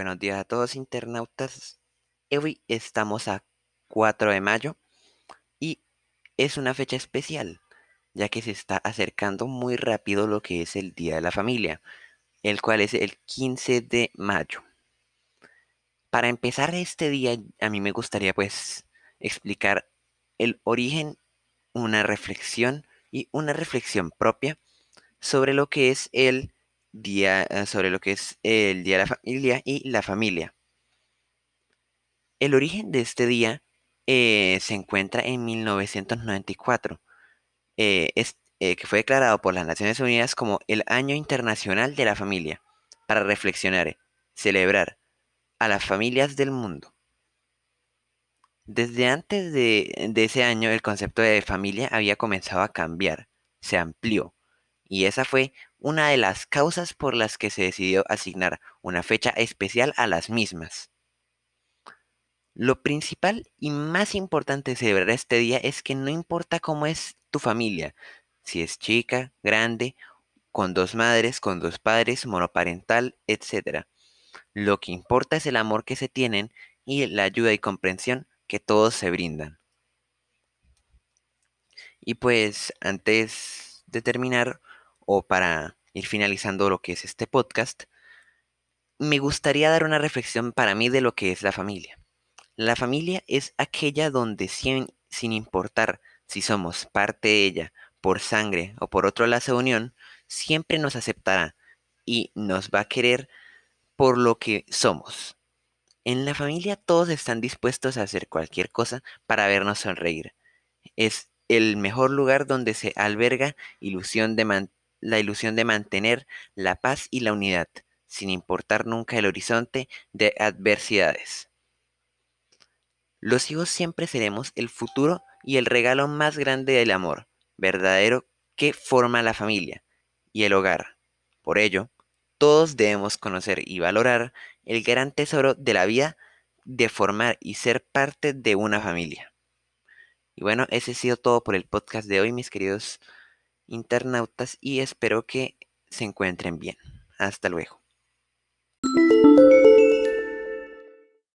días a todos internautas. Hoy estamos a 4 de mayo y es una fecha especial, ya que se está acercando muy rápido lo que es el Día de la Familia, el cual es el 15 de mayo. Para empezar este día, a mí me gustaría pues explicar el origen, una reflexión y una reflexión propia sobre lo que es el día, eh, sobre lo que es el Día de la Familia y la familia. El origen de este día eh, se encuentra en 1994, eh, que fue declarado por las Naciones Unidas como el Año Internacional de la Familia, para reflexionar, celebrar a las familias del mundo. Desde antes de, de ese año el concepto de familia había comenzado a cambiar, se amplió, y esa fue una de las causas por las que se decidió asignar una fecha especial a las mismas. Lo principal y más importante de celebrar este día es que no importa cómo es tu familia, si es chica, grande, con dos madres, con dos padres, monoparental, etc. Lo que importa es el amor que se tienen y la ayuda y comprensión que todos se brindan. Y pues antes de terminar, o para ir finalizando lo que es este podcast, me gustaría dar una reflexión para mí de lo que es la familia. La familia es aquella donde sin, sin importar si somos parte de ella por sangre o por otro lazo de unión, siempre nos aceptará y nos va a querer por lo que somos. En la familia todos están dispuestos a hacer cualquier cosa para vernos sonreír. Es el mejor lugar donde se alberga ilusión de, mantener la ilusión de mantener la paz y la unidad, sin importar nunca el horizonte de adversidades. Los hijos siempre seremos el futuro y el regalo más grande del amor verdadero que forma la familia y el hogar. Por ello, todos debemos conocer y valorar el gran tesoro de la vida de formar y ser parte de una familia. Y bueno, ese ha sido todo por el podcast de hoy, mis queridos internautas y espero que se encuentren bien. Hasta luego.